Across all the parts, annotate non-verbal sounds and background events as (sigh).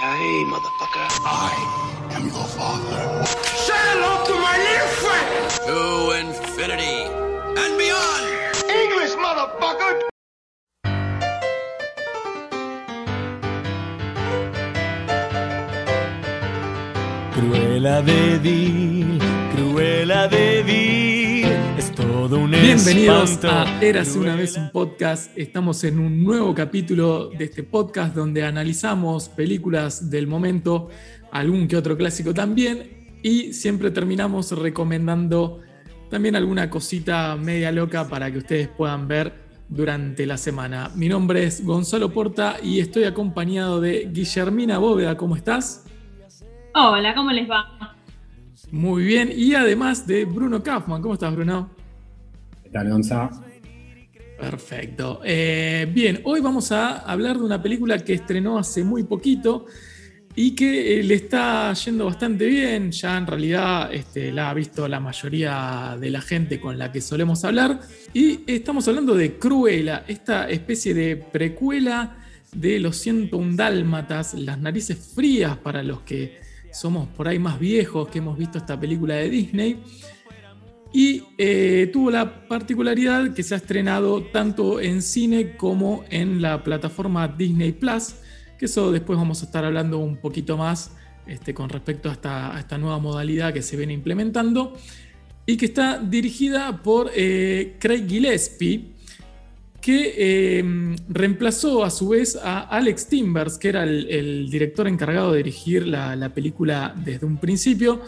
Yippee-ki-yay, motherfucker. I am your father. Say hello to my little friend. To infinity and beyond. English, motherfucker. Cruela de Vil, Cruela de Vil, es todo un Bienvenidos espanto. a Érase una vez un podcast. Estamos en un nuevo capítulo de este podcast donde analizamos películas del momento, algún que otro clásico también, y siempre terminamos recomendando también alguna cosita media loca para que ustedes puedan ver durante la semana. Mi nombre es Gonzalo Porta y estoy acompañado de Guillermina Bóveda. ¿Cómo estás? Hola, ¿cómo les va? Muy bien. Y además de Bruno Kaufman. ¿Cómo estás, Bruno? Perfecto. Eh, bien, hoy vamos a hablar de una película que estrenó hace muy poquito y que eh, le está yendo bastante bien. Ya en realidad este, la ha visto la mayoría de la gente con la que solemos hablar. Y estamos hablando de Cruella, esta especie de precuela de Los 101 Dálmatas, Las Narices Frías para los que somos por ahí más viejos que hemos visto esta película de Disney. Y eh, tuvo la particularidad que se ha estrenado tanto en cine como en la plataforma Disney Plus, que eso después vamos a estar hablando un poquito más este, con respecto a esta, nueva modalidad que se viene implementando, y que está dirigida por eh, Craig Gillespie, que eh, reemplazó a su vez a Alex Timbers, que era el, director encargado de dirigir la película desde un principio.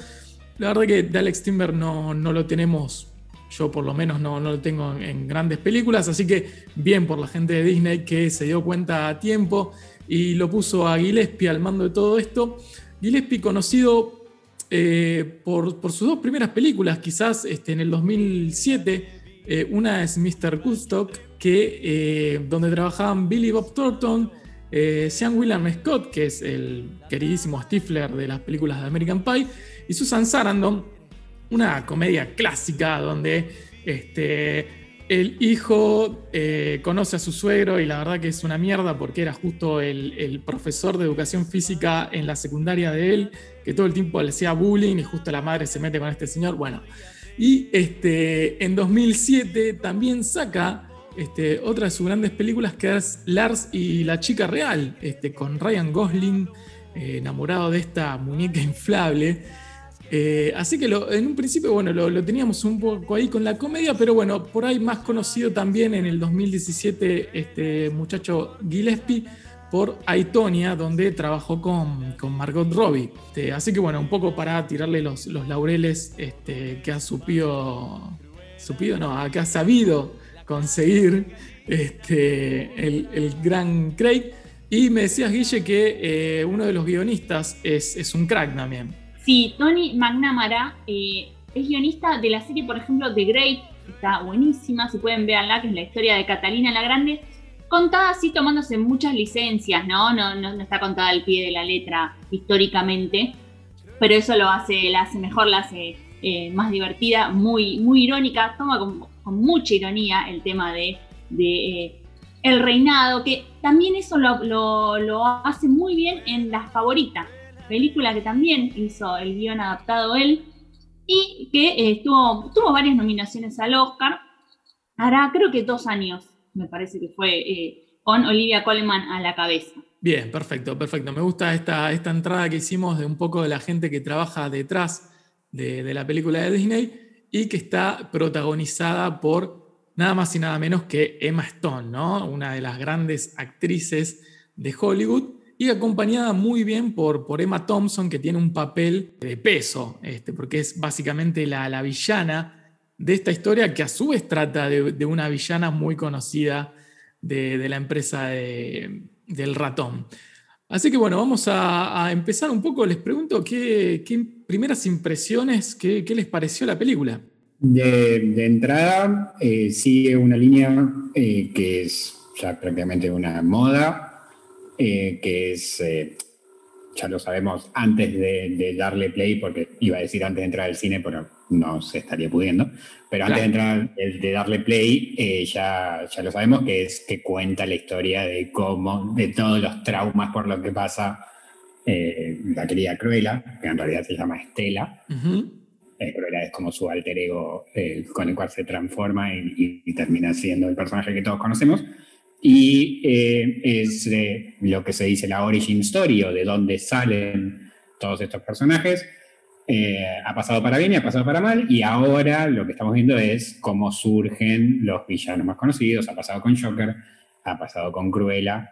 La verdad que de Alex Timber no, no lo tenemos, yo por lo menos no, no lo tengo en, grandes películas, así que bien por la gente de Disney que se dio cuenta a tiempo y lo puso a Gillespie al mando de todo esto. Gillespie conocido eh, por, por sus dos primeras películas, quizás este, en el 2007, eh, una es Mr. Woodstock, que, eh, donde trabajaban Billy Bob Thornton, Sean William Scott, que es el queridísimo Stifler de las películas de American Pie, y Susan Sarandon, una comedia clásica donde este, el hijo eh, conoce a su suegro y la verdad que es una mierda porque era justo el, el profesor de educación física en la secundaria de él, que todo el tiempo le hacía bullying y justo la madre se mete con este señor. Bueno, y este, en 2007 también saca este, otra de sus grandes películas que es Lars y la chica real, este, con Ryan Gosling eh, enamorado de esta muñeca inflable. Eh, así que en un principio, bueno, lo, lo teníamos un poco ahí con la comedia, pero bueno, por ahí más conocido también en el 2017 este muchacho Gillespie por Aitonia, donde trabajó con, con Margot Robbie. Este, así que bueno, un poco para tirarle los, los laureles este, que ha supido, supido, no, que ha sabido conseguir este, el, el gran Craig. Y me decías, Guille, que eh, uno de los guionistas es, es un crack también. Sí, Tony McNamara eh, es guionista de la serie, por ejemplo, The Great, que está buenísima, si pueden verla, que es la historia de Catalina la Grande, contada así tomándose muchas licencias, ¿no? No, no, no está contada al pie de la letra históricamente, pero eso lo hace, la hace mejor, la hace eh, más divertida, muy, muy irónica, toma con, mucha ironía el tema de, eh, el reinado, que también eso lo, lo- lo hace muy bien en La Favorita, película que también hizo el guion adaptado él y que eh, tuvo, varias nominaciones al Oscar. Hará creo que dos años, me parece que fue, eh, con Olivia Colman a la cabeza. Bien, perfecto, perfecto. Me gusta esta, esta entrada que hicimos de un poco de la gente que trabaja detrás de, de la película de Disney y que está protagonizada por nada más y nada menos que Emma Stone, ¿no? Una de las grandes actrices de Hollywood y acompañada muy bien por, por Emma Thompson, que tiene un papel de peso, este, porque es básicamente la, la villana de esta historia que a su vez trata de, una villana muy conocida de, de la empresa de- del ratón. Así que bueno, vamos a, empezar un poco. Les pregunto qué, qué primeras impresiones, qué, qué les pareció la película. De, de entrada, eh, sigue una línea eh, que es ya prácticamente una moda, eh, que es, eh, ya lo sabemos antes de, de darle play, porque iba a decir antes de entrar al cine, pero no se estaría pudiendo, pero antes de entrar, de, darle play, eh, ya, ya lo sabemos que es que cuenta la historia de cómo, de todos los traumas por los que pasa eh, la querida Cruella, que en realidad se llama Estela. Ujú. Eh, Cruella es como su alter ego eh, con el cual se transforma y- y termina siendo el personaje que todos conocemos. Y eh, es eh, lo que se dice la origin story o de dónde salen todos estos personajes. Eh, ha pasado para bien y ha pasado para mal. Y ahora lo que estamos viendo es cómo surgen los villanos más conocidos. Ha pasado con Joker, ha pasado con Cruella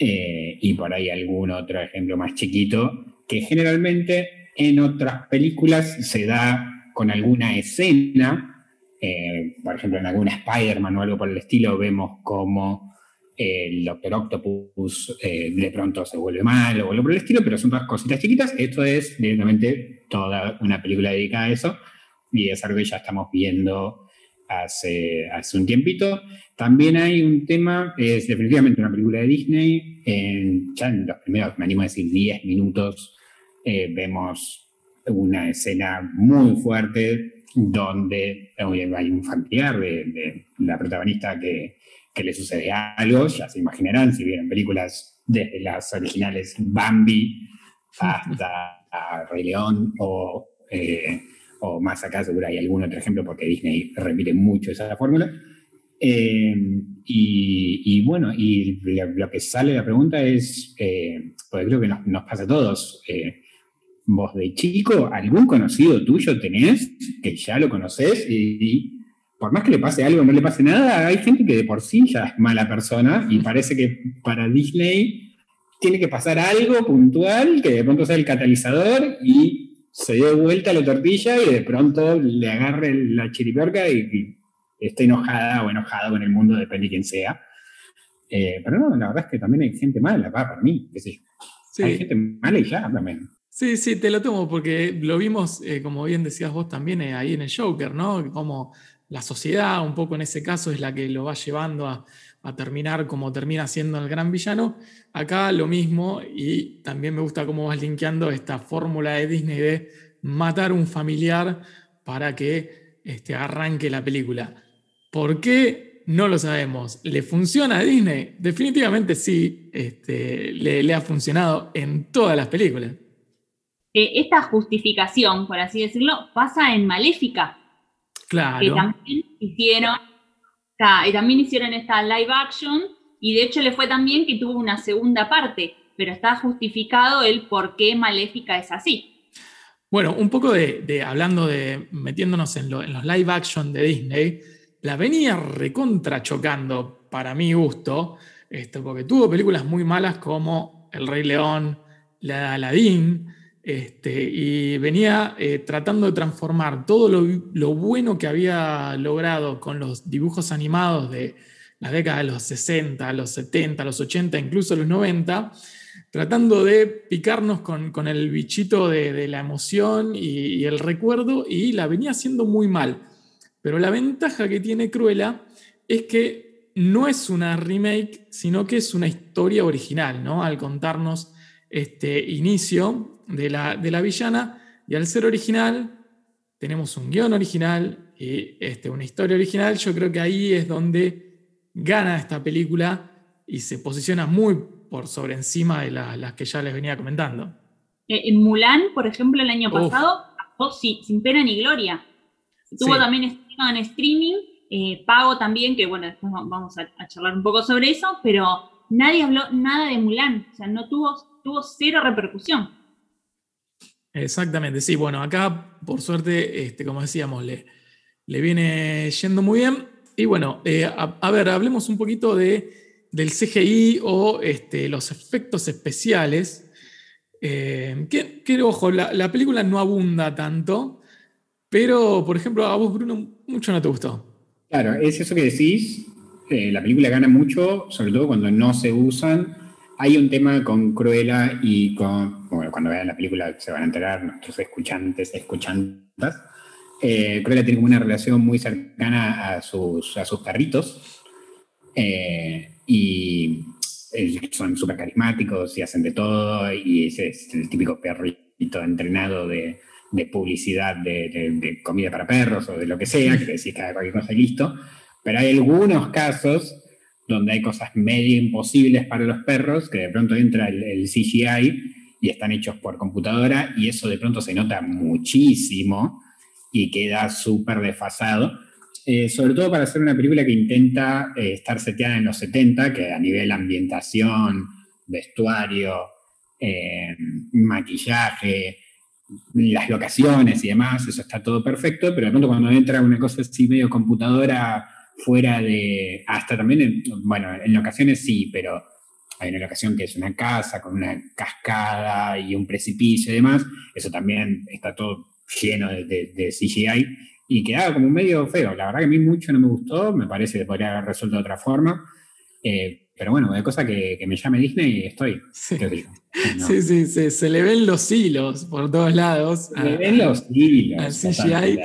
y por ahí algún otro ejemplo más chiquito que generalmente en otras películas se da con alguna escena, por ejemplo en alguna Spider-Man o algo por el estilo, vemos como eh, el Doctor Octopus eh, de pronto se vuelve malo o algo por el estilo, pero son todas cositas chiquitas. Esto es directamente toda una película dedicada a eso y es algo que ya estamos viendo hace, hace un tiempito. También hay un tema, es definitivamente una película de Disney, en- ya en los primeros, me animo a decir, 10 minutos eh, vemos una escena muy fuerte donde eh, hay un familiar de, de la protagonista que, que le sucede algo, ya se imaginarán si vieron películas desde las originales Bambi hasta a Rey León o, eh, o más acá seguro hay algún otro ejemplo porque Disney repite mucho esa fórmula. Eh, y, y bueno, y lo, que sale de la pregunta es, eh, creo que nos, nos pasa a todos, eh, vos de chico, algún conocido tuyo tenés que ya lo conoces y, y por más que le pase algo, no le pase nada, hay gente que de por sí ya es mala persona y parece que para Disney tiene que pasar algo puntual que de pronto sea el catalizador y se dé vuelta la tortilla y de pronto le agarre la chiripiorca y, y esté enojada o enojado con el mundo, depende de quién sea. Eh, pero no, la verdad es que también hay gente mala, va, para mí, qué sé yo. Sí. Hay gente mala y ya también. Sí, sí, te lo tomo porque lo vimos, eh, como bien decías vos también, eh, ahí en el Joker, ¿no? Como la sociedad, un poco en ese caso, es la que lo va llevando a, terminar como termina siendo el gran villano. Acá lo mismo, y también me gusta cómo vas linkeando esta fórmula de Disney de matar un familiar para que este, arranque la película. ¿Por qué? No lo sabemos. ¿Le funciona a Disney? Definitivamente sí, este, le, le ha funcionado en todas las películas. Eh, esta justificación, por así decirlo, pasa en Maléfica, que Claro. también hicieron, ca- y también hicieron esta live action, y de hecho le fue tan bien que tuvo una segunda parte, pero está justificado el por qué Maléfica es así. Bueno, un poco de, de- hablando de metiéndonos en, lo- en los live action de Disney, la venía recontra chocando para mi gusto, este, porque tuvo películas muy malas como El Rey León, la de Aladdin, este, y venía eh, tratando de transformar todo lo, bueno que había logrado con los dibujos animados de la década de los 60, los 70, los 80, incluso los 90, tratando de picarnos con, el bichito de, la emoción y, y el recuerdo, y la venía haciendo muy mal. Pero la ventaja que tiene Cruella es que no es una remake, sino que es una historia original, ¿no? Al contarnos este inicio de la, de la villana, y al ser original, tenemos un guion original y este, una historia original, yo creo que ahí es donde gana esta película y se posiciona muy por sobre encima de la- las que ya les venía comentando. Eh, en Mulan, por ejemplo, el año pasado, pasó sin, sin pena ni gloria. Tuvo Sí. también en streaming, eh, pago también, que bueno, después va- vamos a, a charlar un poco sobre eso, pero nadie habló nada de Mulan, o sea, no tuvo, tuvo cero repercusión. Exactamente, sí. Bueno, acá, por suerte, este, como decíamos, le, le viene yendo muy bien. Y bueno, eh, a, ver, hablemos un poquito de, del CGI o este, los efectos especiales. Eh, que, ojo, la, la película no abunda tanto, pero, por ejemplo, a vos, Bruno, mucho no te gustó. Claro, es eso que decís. eh, la película gana mucho, sobre todo cuando no se usan. Hay un tema con Cruella y con. Bueno, cuando vean la película se van a enterar nuestros escuchantes, escuchantas. Eh, Cruella tiene como una relación muy cercana a sus, a sus perritos. eh, y son súper carismáticos y hacen de todo. Y es el típico perrito entrenado de, de publicidad de, de- de comida para perros o de lo que sea, que decís cada cualquier cosa y listo. Pero hay algunos casos donde hay cosas medio imposibles para los perros, que de pronto entra el, CGI y están hechos por computadora y eso de pronto se nota muchísimo y queda súper desfasado. Eh, sobre todo para hacer una película que intenta eh, estar seteada en los 70, que a nivel ambientación, vestuario, eh, maquillaje, las locaciones y demás, eso está todo perfecto, pero de pronto cuando entra una cosa así medio computadora fuera de, hasta también, en, bueno, en locaciones sí, pero hay una locación que es una casa con una cascada y un precipicio y demás, eso también está todo lleno de, CGI y quedaba como medio feo. La verdad que a mí mucho no me gustó, me parece que podría haber resuelto de otra forma. Eh, pero bueno, de cosa que, me llame Disney y estoy. (laughs) Sí, sí, sí, se le ven los hilos por todos lados. Se le ven los hilos. CGI.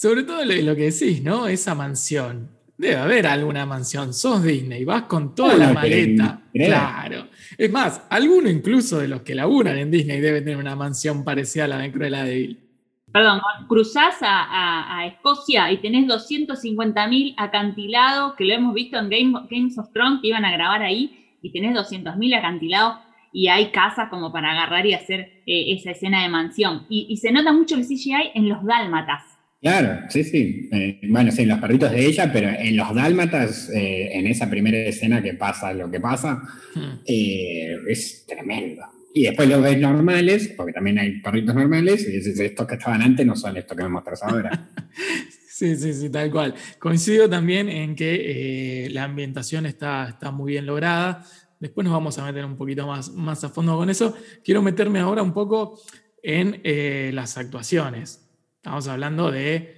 Sobre todo lo, que decís, ¿no? Esa mansión. Debe haber alguna mansión. Sos Disney, vas con toda la maleta. Claro. Es más, alguno incluso de los que laburan en Disney debe tener una mansión parecida a la de Cruella de Vil perdón, cruzás a, Escocia y tenés 250.000 acantilados, que lo hemos visto en Game, Games of Thrones, que iban a grabar ahí, y tenés 200.000 acantilados y hay casas como para agarrar y hacer eh, esa escena de mansión. Y, se nota mucho el CGI en los dálmatas. Claro, sí, sí. Eh, bueno, sí, los perritos de ella, pero en los dálmatas, eh, en esa primera escena que pasa lo que pasa, hmm. es tremendo. Y después los ves normales, porque también hay perritos normales, y dices, estos que estaban antes no son estos que me mostras ahora. (laughs) sí, sí, sí, tal cual. Coincido también en que eh, la ambientación está, está muy bien lograda. Después nos vamos a meter un poquito más, más a fondo con eso. Quiero meterme ahora un poco en eh, las actuaciones. Estamos hablando de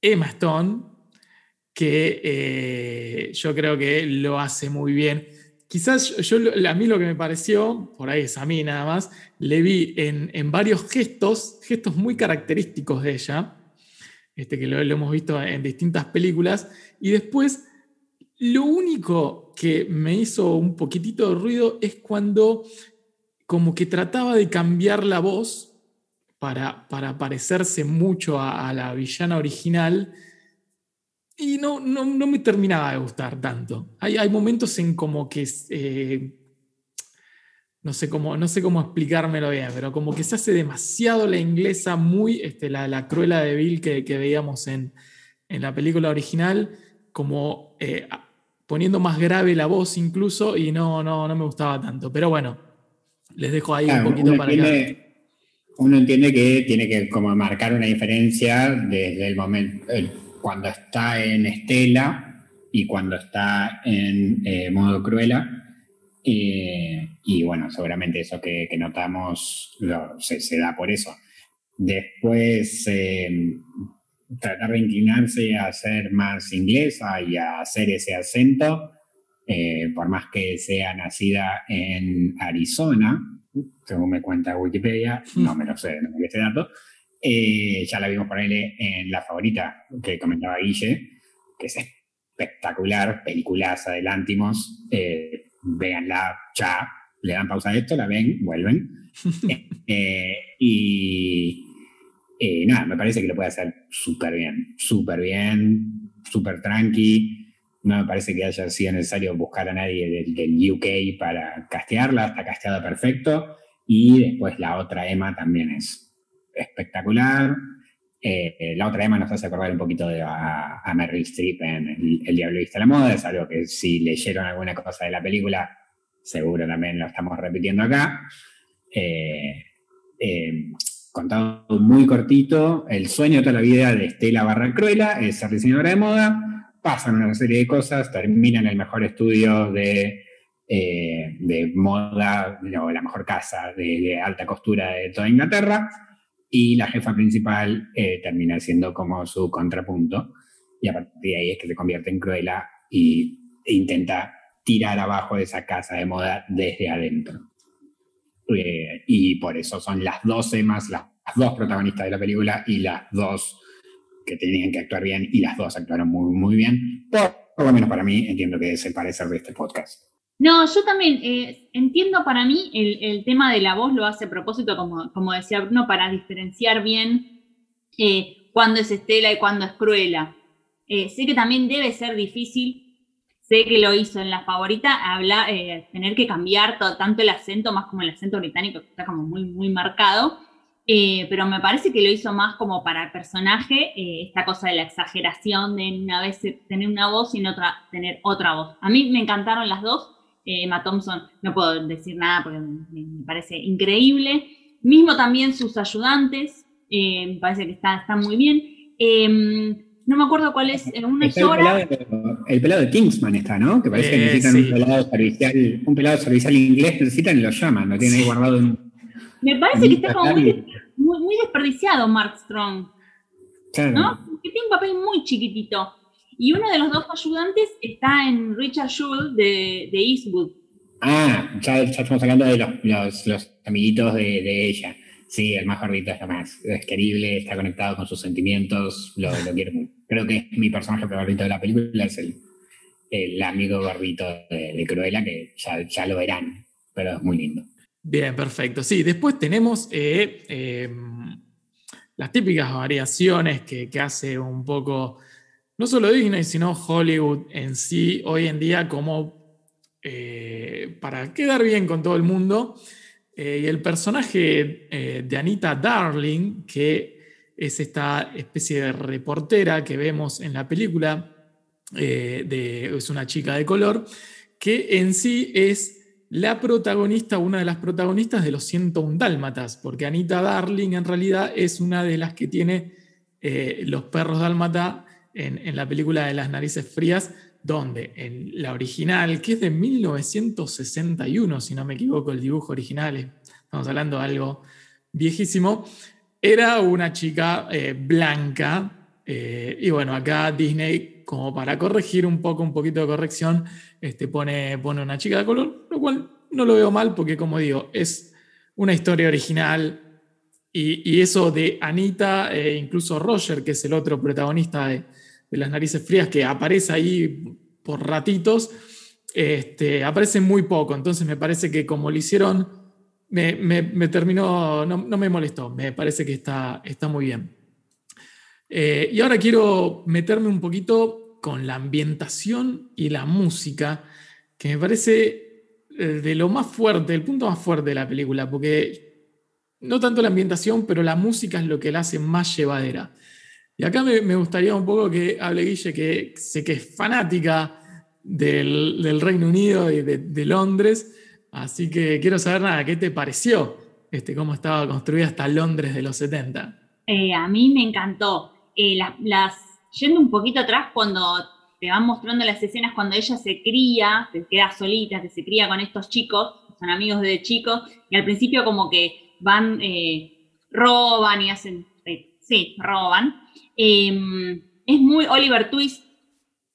Emma Stone, que eh, yo creo que lo hace muy bien. Quizás yo, a mí lo que me pareció, por ahí es a mí nada más, le vi en, varios gestos, gestos muy característicos de ella, este, que lo, hemos visto en distintas películas, y después lo único que me hizo un poquitito de ruido es cuando como que trataba de cambiar la voz para, para parecerse mucho a la villana original y no, no, no, me terminaba de gustar tanto. Hay, hay momentos en como que, eh, no, sé cómo, no sé cómo explicármelo bien, pero como que se hace demasiado la inglesa, muy este, la, la cruela de Bill que, que veíamos en, en, la película original, como eh, poniendo más grave la voz incluso, y no, no, no me gustaba tanto. Pero bueno, les dejo ahí un poquito para que Uno entiende que tiene que como marcar una diferencia desde el momento cuando está en Estela y cuando está en eh, modo Cruela. Eh, y bueno, seguramente eso que, notamos se, da por eso. Después, eh, tratar de inclinarse a ser más inglesa y a hacer ese acento, por más que sea nacida en Arizona, según me cuenta Wikipedia, no me lo sé, no me este dato, eh, ya la vimos ahí en La Favorita, que comentaba Guille, que es espectacular, peliculaza de Lántimos. Eh, véanla ya, le dan pausa a esto, la ven, vuelven. (laughs) Eh, y nada, me parece que lo puede hacer súper bien, súper bien, súper tranqui. No me parece que haya sido necesario buscar a nadie del, UK para castearla, está casteada perfecto. Y después la otra Emma también es espectacular. Eh, la otra Emma nos hace acordar un poquito de, a, a Meryl Streep en El, Diablo Viste la Moda, es algo que si leyeron alguna cosa de la película, seguro también lo estamos repitiendo acá. Eh, eh, contado muy cortito, el sueño de toda la vida de Estela Barra Cruela es ser diseñadora de moda, pasan una serie de cosas, terminan el mejor estudio de, de moda, o la mejor casa de alta costura de toda Inglaterra, y la jefa principal eh, termina siendo como su contrapunto y a partir de ahí es que se convierte en Cruella y intenta tirar abajo de esa casa de moda desde adentro. Eh, y por eso son las dos más las, dos protagonistas de la película y las dos que tenían que actuar bien y las dos actuaron muy, muy bien. Por, por lo menos para mí, entiendo que es el parecer de este podcast. No, yo también eh, entiendo para mí el, tema de la voz lo hace a propósito, como, como decía Bruno, para diferenciar bien eh, cuándo es Estela y cuándo es Cruella. Eh, sé que también debe ser difícil sé que lo hizo en la favorita, habla, eh, tener que cambiar tanto el acento, más como el acento británico, que está como muy, muy marcado. Eh, pero me parece que lo hizo más como para el personaje, eh, esta cosa de la exageración de una vez tener una voz y en otra tener otra voz. A mí me encantaron las dos. Emma Thompson, no puedo decir nada porque me, parece increíble. Mismo también sus ayudantes, me parece que están está muy bien. Em, no me acuerdo cuál es, en una hora. El, pelado de Kingsman está, ¿no? Que parece que eh, necesitan un pelado servicial, un pelado servicial inglés, necesitan y lo llaman, lo tienen ahí guardado en. Me parece que está como muy, muy, desperdiciado Mark Strong. ¿No? Que tiene un papel muy chiquitito. Y uno de los dos ayudantes está en Richard Schul de, de Eastwood. Ah, ya, estamos hablando de los, los, amiguitos de, de ella. Sí, el más gordito es lo más es querible, está conectado con sus sentimientos, lo, lo quiero mucho. Creo que mi personaje favorito de la película es el, el amigo gordito de, Cruella, que ya, lo verán, pero es muy lindo. Bien, perfecto. Sí, después tenemos eh, em, las típicas variaciones que, hace un poco, no solo Disney, sino Hollywood en sí, hoy en día, como eh, para quedar bien con todo el mundo. Eh, y el personaje de Anita Darling, que es esta especie de reportera que vemos en la película, eh, es una chica de color, que en sí es la protagonista, una de las protagonistas de los 101 Dálmatas, porque Anita Darling en realidad es una de las que tiene los perros dálmata en, la película de las narices frías, donde en la original, que es de 1961, si no me equivoco, el dibujo original, estamos hablando de algo viejísimo, era una chica eh, blanca. Eh, y bueno, acá Disney, como para corregir un poco, un poquito de corrección, este, pone, pone una chica de color, lo no lo veo mal porque, como digo, es una historia original. Y, eso de Anita, e incluso Roger, que es el otro protagonista de, las narices frías que aparece ahí por ratitos, este, aparece muy poco. Entonces me parece que como lo hicieron, me, terminó, no, me molestó, me parece que está, está muy bien. Eh, y ahora quiero meterme un poquito con la ambientación y la música, que me parece de lo más fuerte, el punto más fuerte de la película, porque no tanto la ambientación, pero la música es lo que la hace más llevadera. Y acá me, gustaría un poco que hable Guille, que sé que es fanática del, Reino Unido y de, Londres, así que quiero saber nada, ¿qué te pareció? Este, ¿Cómo estaba construida esta Londres de los 70? Eh, a mí me encantó. Eh, las, yendo un poquito atrás, cuando te van mostrando las escenas cuando ella se cría, se queda solita, que se cría con estos chicos, son amigos de chicos, y al principio como que van, eh, roban y hacen, sí, roban, Em, es muy Oliver Twist.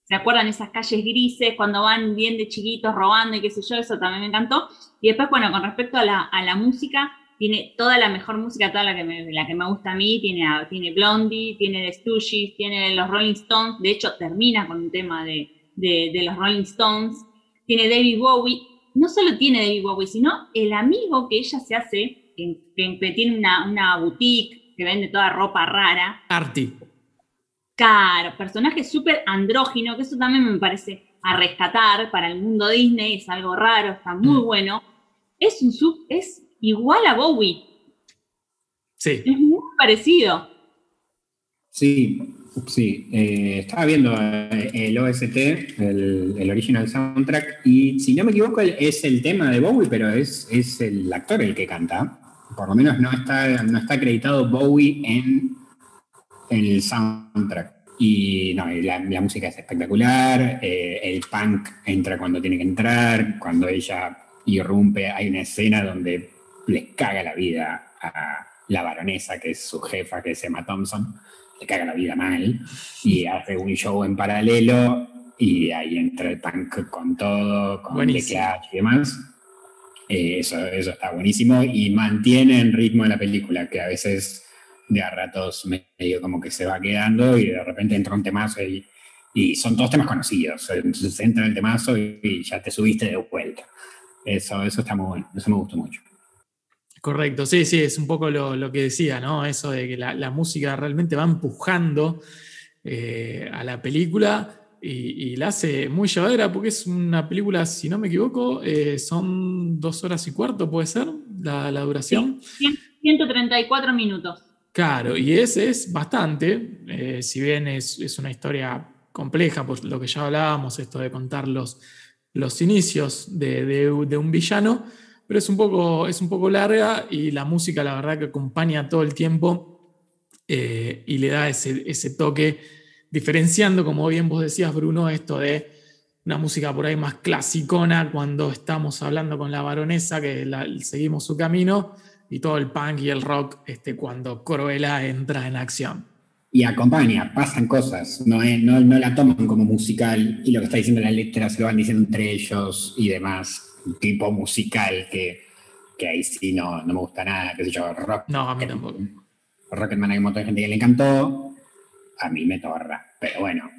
¿Se acuerdan esas calles grises cuando van bien de chiquitos robando y qué sé yo? Eso también me encantó. Y después, bueno, con respecto a la, música, tiene toda la mejor música, toda la que me, la que me gusta a mí. Tiene, tiene Blondie, tiene The Stooges, tiene los Rolling Stones. De hecho, termina con un tema de, los Rolling Stones. Tiene David Bowie. No solo tiene David Bowie, sino el amigo que ella se hace, que, tiene una, una boutique que vende toda ropa rara. Artie. Claro, personaje súper andrógino, que eso también me parece a rescatar para el mundo Disney, es algo raro, está muy mm. bueno. Es, un sub, es igual a Bowie. Sí. Es muy parecido. Sí, sí. Eh, estaba viendo eh, el OST, el, original soundtrack, y si no me equivoco es el tema de Bowie, pero es, es el actor el que canta. Por lo menos no está, no está acreditado Bowie en el soundtrack. Y no, la, música es espectacular, eh, el punk entra cuando tiene que entrar, cuando ella irrumpe, hay una escena donde le caga la vida a la baronesa, que es su jefa, que es Emma Thompson, le caga la vida mal, y hace un show en paralelo, y ahí entra el punk con todo, con The Clash y demás. Eh, eso, eso está buenísimo y mantiene el ritmo de la película, que a veces de a ratos medio como que se va quedando y de repente entra un temazo y, y son todos temas conocidos. Entonces entra el temazo y, ya te subiste de vuelta. Eso, eso está muy bueno, eso me gustó mucho. Correcto, sí, sí, es un poco lo, que decía, ¿no? Eso de que la, música realmente va empujando eh, a la película y, la hace muy llevadera porque es una película, si no me equivoco, eh, son dos horas y cuarto, puede ser la, duración. 134 minutos. Claro, y ese es bastante, eh, si bien es, una historia compleja, por lo que ya hablábamos, esto de contar los, los inicios de, un villano, pero es un, poco, es un poco larga y la música la verdad que acompaña todo el tiempo eh, y le da ese, ese toque diferenciando, como bien vos decías, Bruno, esto de una música por ahí más clasicona cuando estamos hablando con la baronesa, que seguimos su camino, y todo el punk y el rock este, cuando Cruella entra en acción. Y acompaña, pasan cosas, no, no, no, la toman como musical y lo que está diciendo la letra se lo van diciendo entre ellos y demás, tipo musical que, que ahí sí no, no me gusta nada, qué sé yo, rock. No, a mí tampoco. Rocketman hay un montón de gente que le encantó, a mí me torra, pero bueno,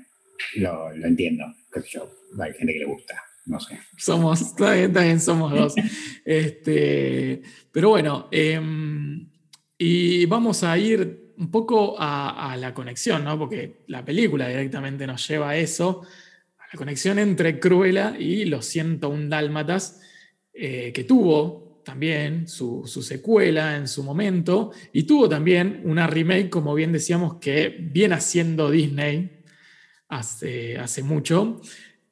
lo, entiendo, qué sé yo, hay gente que le gusta, no sé. Somos, también, somos dos. (laughs) este, pero bueno, em, y vamos a ir un poco a, la conexión, ¿no? Porque la película directamente nos lleva a eso, a la conexión entre Cruella y los 101 Dálmatas, eh, que tuvo también su, secuela en su momento y tuvo también una remake, como bien decíamos, que viene haciendo Disney hace, hace mucho.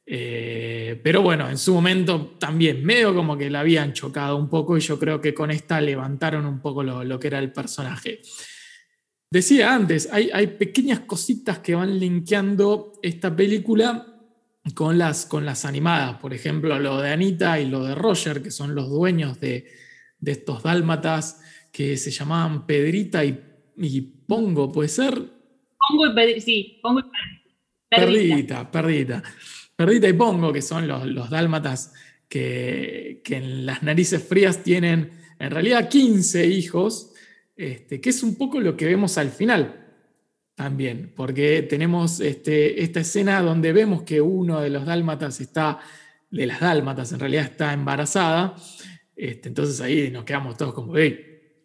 Eh, pero bueno, en su momento también medio como que la habían chocado un poco y yo creo que con esta levantaron un poco lo, que era el personaje. Decía antes, hay, hay pequeñas cositas que van linkeando esta película con las, con las animadas, por ejemplo, lo de Anita y lo de Roger, que son los dueños de, estos dálmatas que se llamaban Pedrita y, Pongo, ¿puede ser? Pongo y Pedrita, sí, Pongo y Perdita, Perdita. Perdita y Pongo, que son los, dálmatas que, en las narices frías tienen en realidad 15 hijos, este, que es un poco lo que vemos al final también, porque tenemos este, esta escena donde vemos que uno de los dálmatas está, de las dálmatas en realidad está embarazada, este, entonces ahí nos quedamos todos como,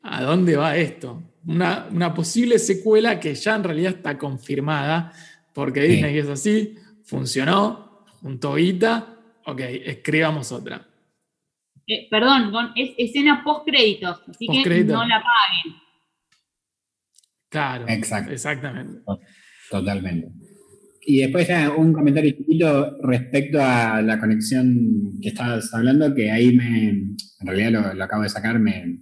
¿a dónde va esto? Una, posible secuela que ya en realidad está confirmada, porque Disney es así, funcionó, junto Ita, ok, escribamos otra. Eh, perdón, es escena post créditos, así que no la paguen. Claro, exactamente. Totalmente. Y después ya un comentario chiquito respecto a la conexión que estabas hablando, que ahí me, en realidad lo, acabo de sacar, me,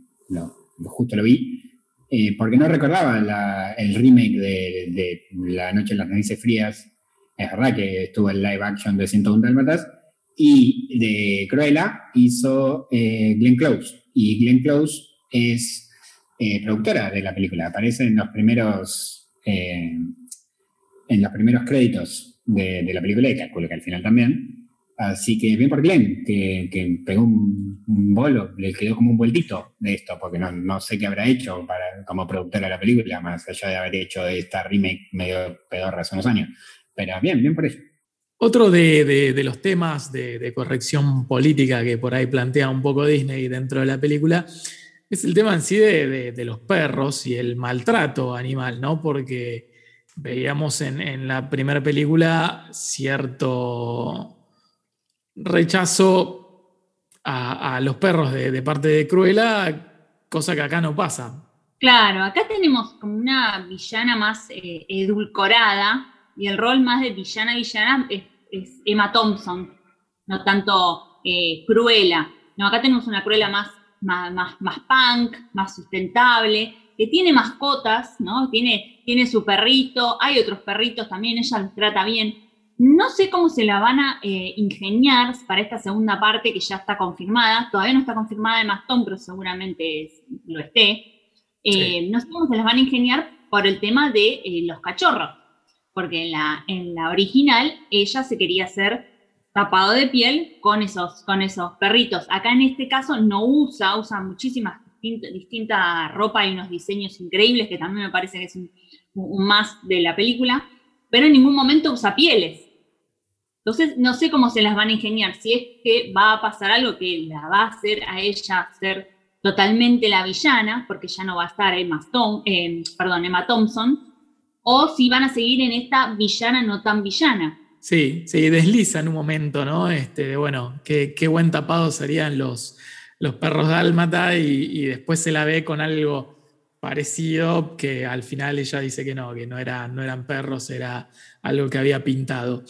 justo lo vi, eh, porque no recordaba el remake de, La Noche en las Narices Frías. Es verdad que estuvo el live action de 101 Dálmatas y de Cruella hizo eh, Glenn Close. Y Glenn Close es eh, productora de la película. Aparece en los primeros, eh, en los primeros créditos de, la película y calculo que al final también. Así que bien por Glenn, que, pegó un, bolo, le quedó como un vueltito de esto, porque no, sé qué habrá hecho para, como productora de la película, más allá de haber hecho esta remake medio pedorra hace unos años. Pero bien, bien por eso. Otro de, los temas de, de, corrección política que por ahí plantea un poco Disney dentro de la película es el tema en sí de, los perros y el maltrato animal, ¿no? Porque veíamos en, la primera película cierto rechazo a, los perros de, parte de Cruella, cosa que acá no pasa. Claro, acá tenemos como una villana más eh, edulcorada y el rol más de villana villana es, Emma Thompson, no tanto eh, Cruella. No, acá tenemos una Cruella más más, más, punk, más sustentable, que tiene mascotas, ¿no? Tiene, tiene su perrito, hay otros perritos también, ella los trata bien. No sé cómo se la van a eh, ingeniar para esta segunda parte que ya está confirmada. Todavía no está confirmada de Mastón, pero seguramente lo esté. Eh, no sé cómo se las van a ingeniar por el tema de eh, los cachorros. Porque en la, en la original ella se quería hacer tapado de piel con esos, con esos perritos. Acá en este caso no usa, usa muchísimas distintas ropa y unos diseños increíbles que también me parece que es un, más de la película, pero en ningún momento usa pieles. Entonces, no sé cómo se las van a ingeniar, si es que va a pasar algo que la va a hacer a ella ser totalmente la villana, porque ya no va a estar Emma, Stone, eh, perdón, Emma Thompson, o si van a seguir en esta villana no tan villana Sí, sí, desliza en un momento, ¿no? Este, de, bueno, qué, qué buen tapado serían los, los perros dálmata y, y después se la ve con algo parecido que al final ella dice que no, que no, era, no eran perros, era algo que había pintado.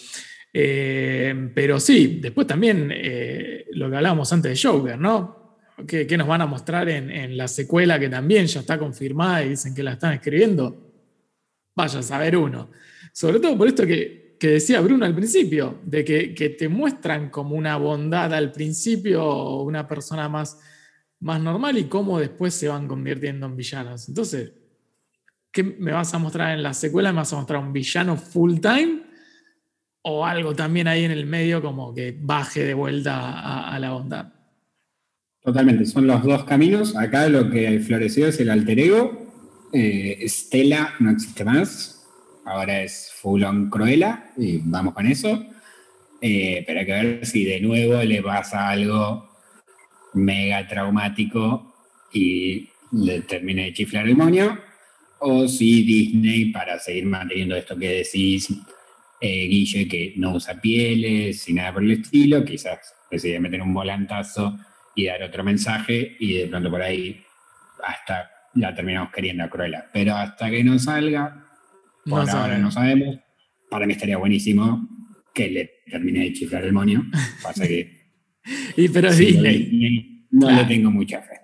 Eh, pero sí, después también eh, lo que hablábamos antes de Joker, ¿no? ¿Qué, qué nos van a mostrar en, en, la secuela que también ya está confirmada y dicen que la están escribiendo? Vaya a saber uno. Sobre todo por esto que, que decía Bruno al principio, de que, te muestran como una bondad al principio, una persona más, más normal y cómo después se van convirtiendo en villanos. Entonces, ¿qué me vas a mostrar en la secuela? ¿Me vas a mostrar un villano full time? o algo también ahí en el medio como que baje de vuelta a, la bondad. Totalmente, son los dos caminos. Acá lo que floreció es el alter ego. Eh, Stella no existe más, ahora es full on Cruella y vamos con eso. Eh, pero hay que ver si de nuevo le pasa algo mega traumático y le termine de chiflar el moño, o si Disney, para seguir manteniendo esto que decís, eh, Guille que no usa pieles y nada por el estilo, quizás decide meter un volantazo y dar otro mensaje y de pronto por ahí hasta la terminamos queriendo a Cruella. Pero hasta que no salga, por no ahora no sabemos. Para mí estaría buenísimo que le termine de chiflar el moño. Pasa que. (laughs) y pero es Disney. No le tengo mucha fe.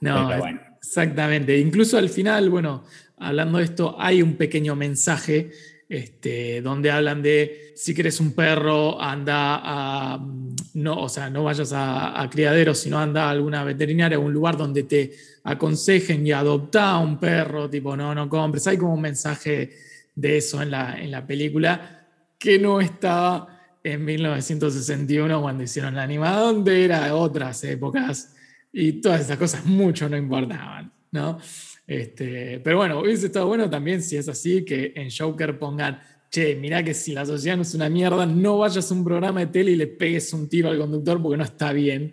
No, pero bueno. exactamente. Incluso al final, bueno, hablando de esto, hay un pequeño mensaje este, donde hablan de si quieres un perro, anda a, no, o sea, no vayas a, a criaderos, sino anda a alguna veterinaria, a un lugar donde te aconsejen y adopta un perro, tipo, no, no compres. Hay como un mensaje de eso en la, en la película que no estaba en 1961 cuando hicieron la animada, donde era otras épocas y todas esas cosas mucho no importaban, ¿no? Este, pero bueno, hubiese estado bueno también si es así, que en Joker pongan, che, mirá que si la sociedad no es una mierda, no vayas a un programa de tele y le pegues un tiro al conductor porque no está bien.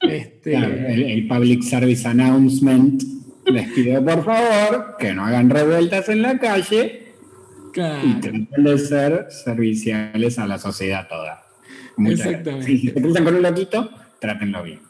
Este... Claro, el, el, Public Service Announcement les pido por favor que no hagan revueltas en la calle claro. de ser serviciales a la sociedad toda. Muchas Exactamente. Si se cruzan con un loquito, trátenlo bien.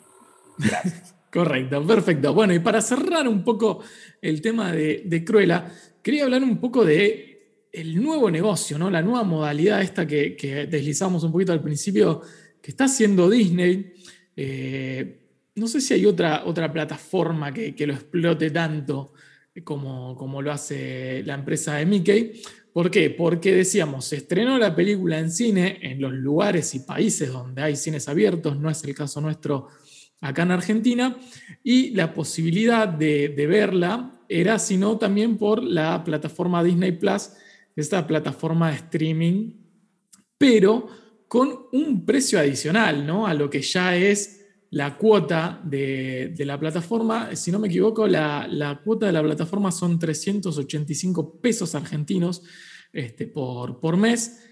Gracias. (laughs) Correcto, perfecto. Bueno, y para cerrar un poco el tema de, de, Cruella, quería hablar un poco de el nuevo negocio, ¿no? la nueva modalidad esta que, que deslizamos un poquito al principio, que está haciendo Disney. Eh, no sé si hay otra, otra plataforma que, que lo explote tanto como, como, lo hace la empresa de Mickey. ¿Por qué? Porque decíamos, se estrenó la película en cine en los lugares y países donde hay cines abiertos, no es el caso nuestro acá en Argentina, y la posibilidad de, de, verla era sino también por la plataforma Disney Plus, esta plataforma de streaming, pero con un precio adicional ¿no? a lo que ya es la cuota de, de la plataforma. Si no me equivoco, la, la, cuota de la plataforma son 385 pesos argentinos este, por, por mes.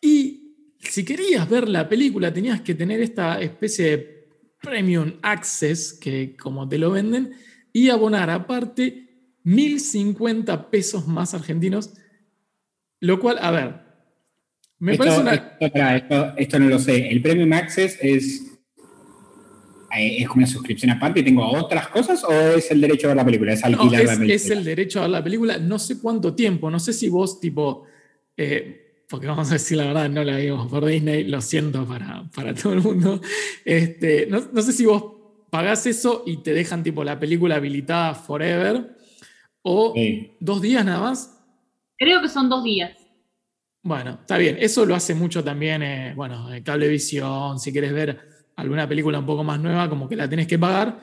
Y si querías ver la película, tenías que tener esta especie de Premium Access, que como te lo venden, y abonar aparte 1.050 pesos más argentinos, lo cual, a ver, me esto, parece una... Esto, esto, esto, no lo sé. El Premium Access es, es como una suscripción aparte y tengo otras cosas o es el derecho a ver la película? Es alquilar no, es, la película. Es el derecho a ver la película. No sé cuánto tiempo, no sé si vos tipo... Eh, porque vamos a decir la verdad, no la vimos por Disney, lo siento para, para todo el mundo. Este, no, no, sé si vos pagás eso y te dejan tipo la película habilitada forever o sí. dos días nada más. Creo que son dos días. Bueno, está bien. Eso lo hace mucho también, eh, bueno, Cablevisión, si quieres ver alguna película un poco más nueva, como que la tenés que pagar.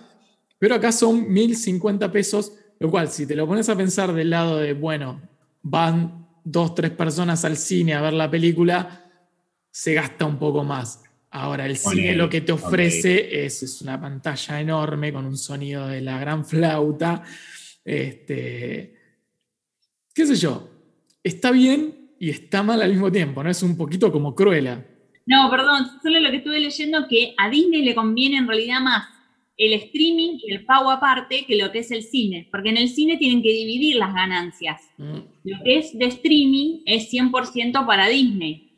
Pero acá son 1.050 pesos, lo cual si te lo pones a pensar del lado de, bueno, van dos, tres personas al cine a ver la película, se gasta un poco más. Ahora, el cine okay, lo que te ofrece okay. es, es, una pantalla enorme con un sonido de la gran flauta. Este, ¿Qué sé yo? Está bien y está mal al mismo tiempo, ¿no? Es un poquito como cruela. No, perdón, solo lo que estuve leyendo que a Disney le conviene en realidad más el streaming y el pago aparte que lo que es el cine, porque en el cine tienen que dividir las ganancias. Mm. Lo que es de streaming es 100% para Disney.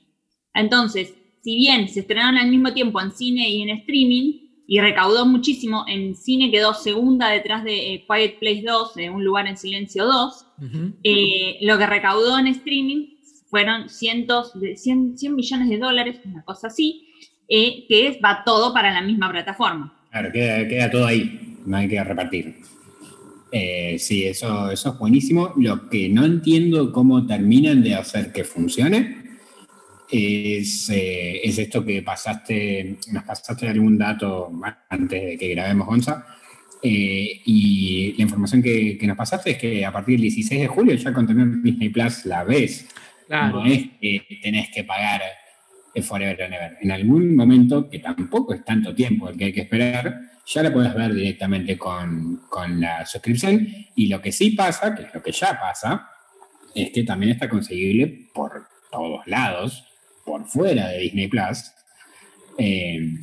Entonces, si bien se estrenaron al mismo tiempo en cine y en streaming, y recaudó muchísimo, en cine quedó segunda detrás de eh, Quiet Place 2, de Un lugar en silencio 2, eh, lo que recaudó en streaming fueron cientos de 100, 100 millones de dólares, una cosa así, eh, que es, va todo para la misma plataforma. Claro, queda, queda todo ahí, no hay que repartir. Eh, sí, eso, eso es buenísimo. Lo que no entiendo cómo terminan de hacer que funcione es, eh, es esto que pasaste, nos pasaste algún dato antes de que grabemos Gonza. Eh, y la información que, que, nos pasaste es que a partir del 16 de julio ya con tener Disney Plus la ves. Claro. No es que tenés que pagar Forever and Ever. En algún momento, que tampoco es tanto tiempo el que hay que esperar, ya la puedes ver directamente con, con, la suscripción. Y lo que sí pasa, que es lo que ya pasa, es que también está conseguible por todos lados, por fuera de Disney Plus. Eh,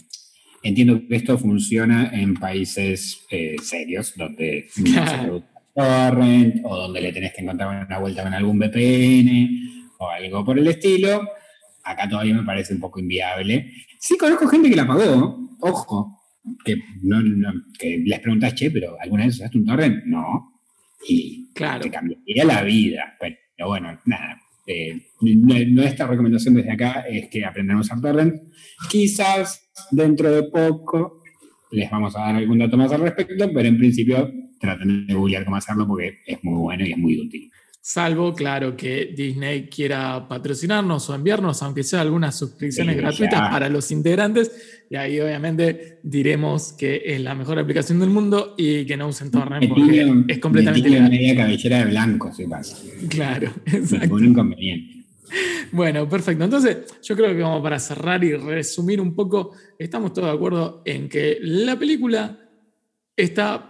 entiendo que esto funciona en países eh, serios, donde no se torrent o donde le tenés que encontrar una vuelta con algún VPN o algo por el estilo. Acá todavía me parece un poco inviable. Sí conozco gente que la pagó, ojo, que, no, no, que les preguntas, che, pero ¿alguna vez usaste un torrent? No. Y claro. te cambiaría la vida. Pero bueno, nada. Eh, nuestra recomendación desde acá es que aprendamos a usar torrent. Quizás dentro de poco les vamos a dar algún dato más al respecto, pero en principio traten de googlear cómo hacerlo porque es muy bueno y es muy útil. Salvo, claro, que Disney quiera patrocinarnos o enviarnos, aunque sea algunas suscripciones sí, gratuitas ya. para los integrantes. Y ahí obviamente diremos que es la mejor aplicación del mundo y que no usen Torrent porque tiene, es completamente tiene ilegal. media cabellera de blanco, si pasa. Claro, (laughs) exacto. Un inconveniente. Bueno, perfecto. Entonces, yo creo que vamos para cerrar y resumir un poco, estamos todos de acuerdo en que la película está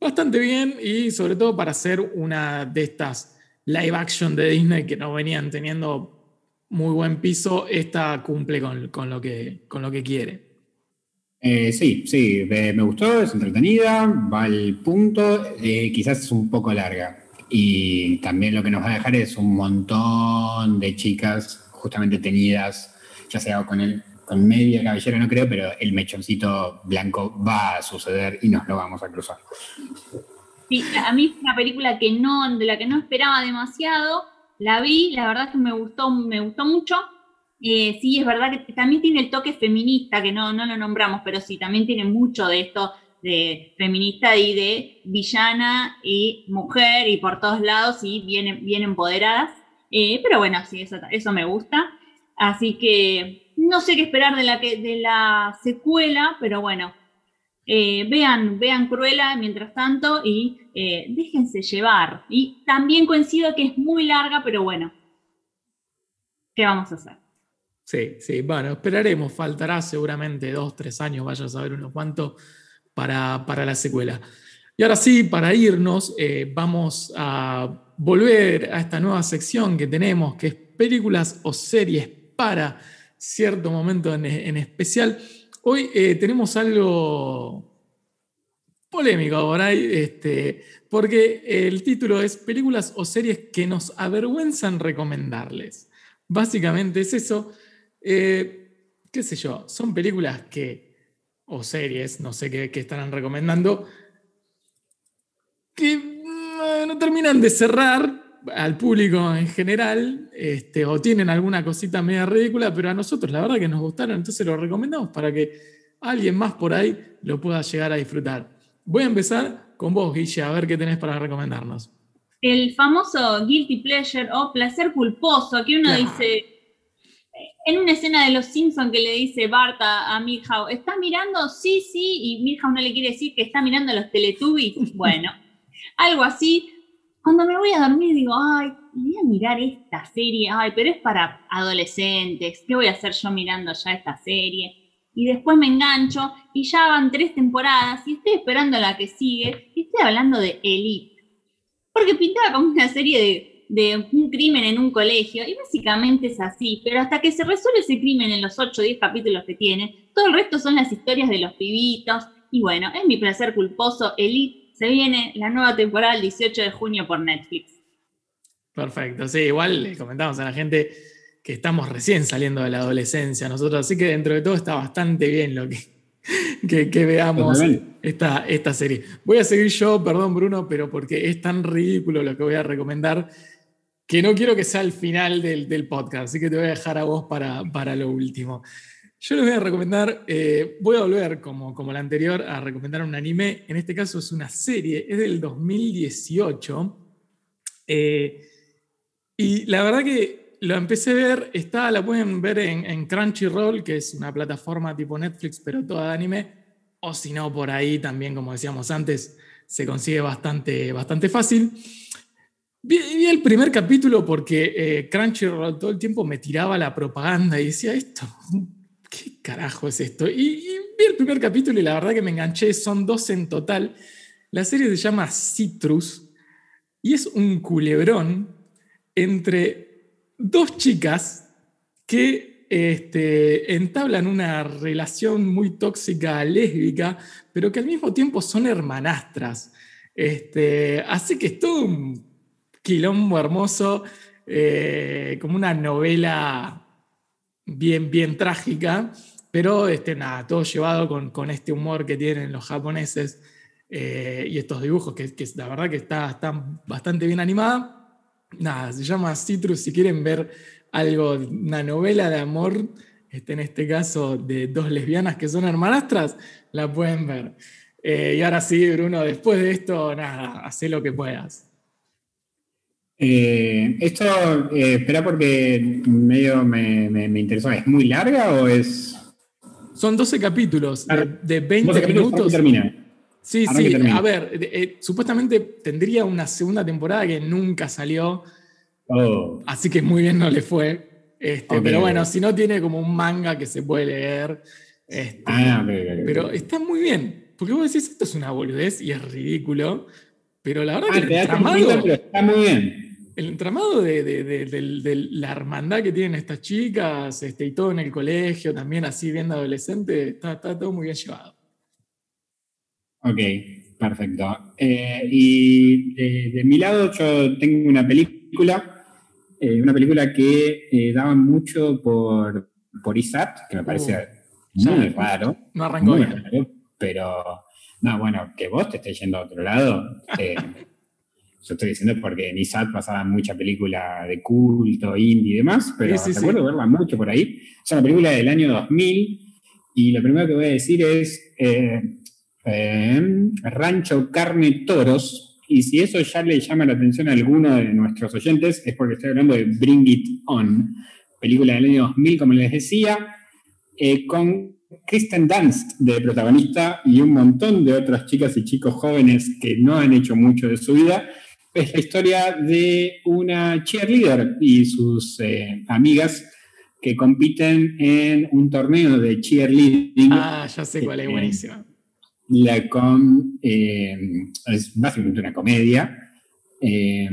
bastante bien y sobre todo para ser una de estas live action de Disney que no venían teniendo muy buen piso, esta cumple con, con lo, que, con lo que quiere. Eh, sí, sí, me, me, gustó, es entretenida, va al punto, eh, quizás es un poco larga. Y también lo que nos va a dejar es un montón de chicas justamente teñidas, ya sea con el con media cabellera no creo, pero el mechoncito blanco va a suceder y nos lo vamos a cruzar. Sí, a mí es una película que no, de la que no esperaba demasiado, la vi, la verdad que me gustó, me gustó mucho. Eh, sí, es verdad que también tiene el toque feminista, que no, no lo nombramos, pero sí, también tiene mucho de esto de feminista y de villana y mujer y por todos lados y bien, bien empoderadas. Eh, pero bueno, sí, eso, eso me gusta. Así que no sé qué esperar de la, de la secuela, pero bueno, eh, vean, vean Cruella mientras tanto y eh, déjense llevar. Y también coincido que es muy larga, pero bueno, ¿qué vamos a hacer? Sí, sí, bueno, esperaremos, faltará seguramente dos, tres años, vaya a saber unos cuánto para, para la secuela. Y ahora sí, para irnos, eh, vamos a volver a esta nueva sección que tenemos, que es películas o series para cierto momento en, en especial. Hoy eh, tenemos algo polémico ahora, este, porque el título es Películas o series que nos avergüenzan recomendarles. Básicamente es eso. Eh, ¿Qué sé yo? Son películas que, o series, no sé qué, qué estarán recomendando, que mm, no terminan de cerrar al público en general, este, o tienen alguna cosita media ridícula, pero a nosotros la verdad que nos gustaron, entonces lo recomendamos para que alguien más por ahí lo pueda llegar a disfrutar. Voy a empezar con vos, Guille, a ver qué tenés para recomendarnos. El famoso guilty pleasure o placer culposo, aquí uno claro. dice, en una escena de Los Simpsons que le dice Bart a, Milhouse, ¿estás mirando? Sí, sí, y Milhouse no le quiere decir que está mirando los Teletubbies. (laughs) Bueno, algo así, cuando me voy a dormir digo, ay, voy a mirar esta serie, ay, pero es para adolescentes, ¿qué voy a hacer yo mirando ya esta serie? Y después me engancho y ya van tres temporadas y estoy esperando la que sigue y estoy hablando de Elite. Porque pintaba como una serie de, de un crimen en un colegio y básicamente es así, pero hasta que se resuelve ese crimen en los 8 o 10 capítulos que tiene, todo el resto son las historias de los pibitos y bueno, es mi placer culposo, Elite se viene la nueva temporada el 18 de junio por Netflix. Perfecto, sí, igual le comentamos a la gente que estamos recién saliendo de la adolescencia nosotros, así que dentro de todo está bastante bien lo que, (laughs) que, que veamos esta, esta serie. Voy a seguir yo, perdón Bruno, pero porque es tan ridículo lo que voy a recomendar que no quiero que sea el final del, del podcast, así que te voy a dejar a vos para, para lo último. Yo les voy a recomendar, eh, voy a volver como, como la anterior a recomendar un anime, en este caso es una serie, es del 2018. Eh, y la verdad que lo empecé a ver, está, la pueden ver en, Crunchyroll, que es una plataforma tipo Netflix, pero toda de anime, o si no, por ahí también, como decíamos antes, se consigue bastante, bastante fácil. Vi, vi el primer capítulo porque eh, Crunchyroll todo el tiempo me tiraba la propaganda y decía esto, ¿qué carajo es esto? Y, vi el primer capítulo y la verdad que me enganché, son dos en total. La serie se llama Citrus y es un culebrón entre dos chicas que este, entablan una relación muy tóxica, lésbica, pero que al mismo tiempo son hermanastras. Este, así que es todo un quilombo hermoso, eh, como una novela bien, bien trágica, pero este, nada, todo llevado con, con este humor que tienen los japoneses eh, y estos dibujos, que, que, la verdad que está, está bastante bien animada. Nada, se llama Citrus, si quieren ver algo, una novela de amor, este, en este caso de dos lesbianas que son hermanastras, la pueden ver. Eh, y ahora sí, Bruno, después de esto, nada, haz lo que puedas. Eh, esto, eh, espera porque medio me, me, me, interesó. ¿Es muy larga o es...? Son 12 capítulos de, de 20 12 capítulos minutos. termina? Sí, sí, termina. a ver, eh, supuestamente tendría una segunda temporada que nunca salió, oh. así que muy bien no le fue. Este, okay. Pero bueno, si no tiene como un manga que se puede leer. Este, ah, okay, okay, pero está muy bien, porque vos decís, esto es una boludez y es ridículo, pero la verdad ah, que te el entramado, pero está muy bien el entramado de, de, de, de, la hermandad que tienen estas chicas este, y todo en el colegio, también así viendo adolescente, está, está todo muy bien llevado. Ok, perfecto. Eh, y de, mi lado yo tengo una película, eh, una película que eh, daban mucho por, por ISAT, que me parece uh, muy raro. No arrancó muy bien. Raro, pero, no, bueno, que vos te estés yendo a otro lado. (laughs) yo estoy diciendo porque en ISAT pasaba mucha película de culto, indie y demás, pero sí, sí, recuerdo sí. verla mucho por ahí. Es una película del año 2000 y lo primero que voy a decir es eh, eh, Rancho Carne Toros. Y si eso ya le llama la atención a alguno de nuestros oyentes, es porque estoy hablando de Bring It On, película del año 2000, como les decía, eh, con Kristen Dunst de protagonista y un montón de otras chicas y chicos jóvenes que no han hecho mucho de su vida es la historia de una cheerleader y sus eh, amigas que compiten en un torneo de cheerleading. Ah, ya sé cuál es, eh, buenísima. La con, eh, es básicamente una comedia. Eh,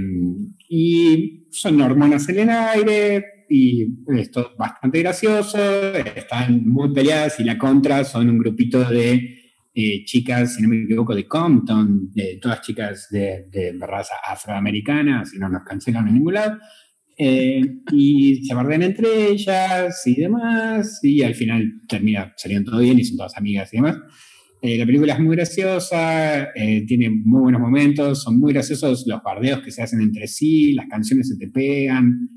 y son hormonas en el aire y esto es bastante gracioso. Están muy peleadas y la contra son un grupito de eh, chicas, si no me equivoco, de Compton, de todas chicas de, de raza afroamericana, si no nos cancelan en ningún lado, eh, y se bardean entre ellas y demás, y al final termina saliendo todo bien y son todas amigas y demás. Eh, la película es muy graciosa, tiene muy buenos momentos, son muy graciosos los bardeos que se hacen entre sí, las canciones se te pegan,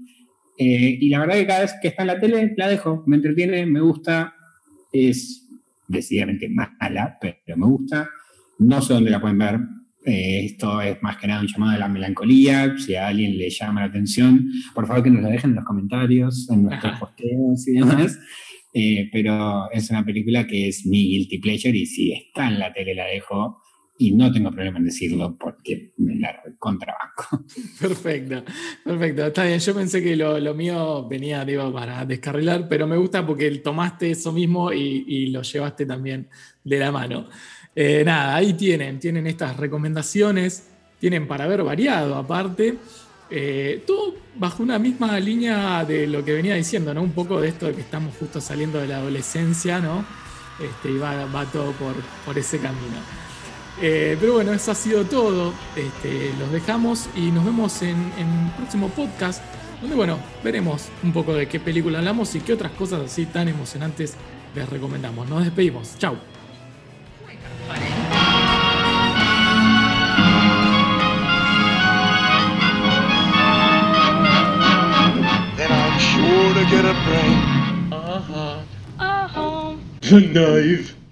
y la verdad que cada vez que está en la tele la dejo, me entretiene, me gusta, es decididamente mala, pero me gusta. No sé dónde la pueden ver. Eh, esto es más que nada un llamado de la melancolía. Si a alguien le llama la atención, por favor que nos lo dejen en los comentarios, en nuestros posteos y demás. Eh, pero es una película que es mi guilty pleasure y si está en la tele la dejo y no tengo problema en decirlo porque me la contrabanco. (laughs) Perfecto, perfecto, está bien. Yo pensé que lo, lo mío venía digo, para descarrilar, pero me gusta porque tomaste eso mismo y, y lo llevaste también de la mano. Eh, nada, ahí tienen, tienen estas recomendaciones, tienen para ver variado aparte. Eh, todo bajo una misma línea de lo que venía diciendo, ¿no? Un poco de esto de que estamos justo saliendo de la adolescencia, ¿no? Este, y va, va todo por, por ese camino. Eh, pero bueno, eso ha sido todo. Este, los dejamos y nos vemos en, en el próximo podcast. donde bueno, veremos un poco de qué película hablamos y qué otras cosas así tan emocionantes les recomendamos. Nos despedimos. Chau. Then I'm sure to get a brain. The knife.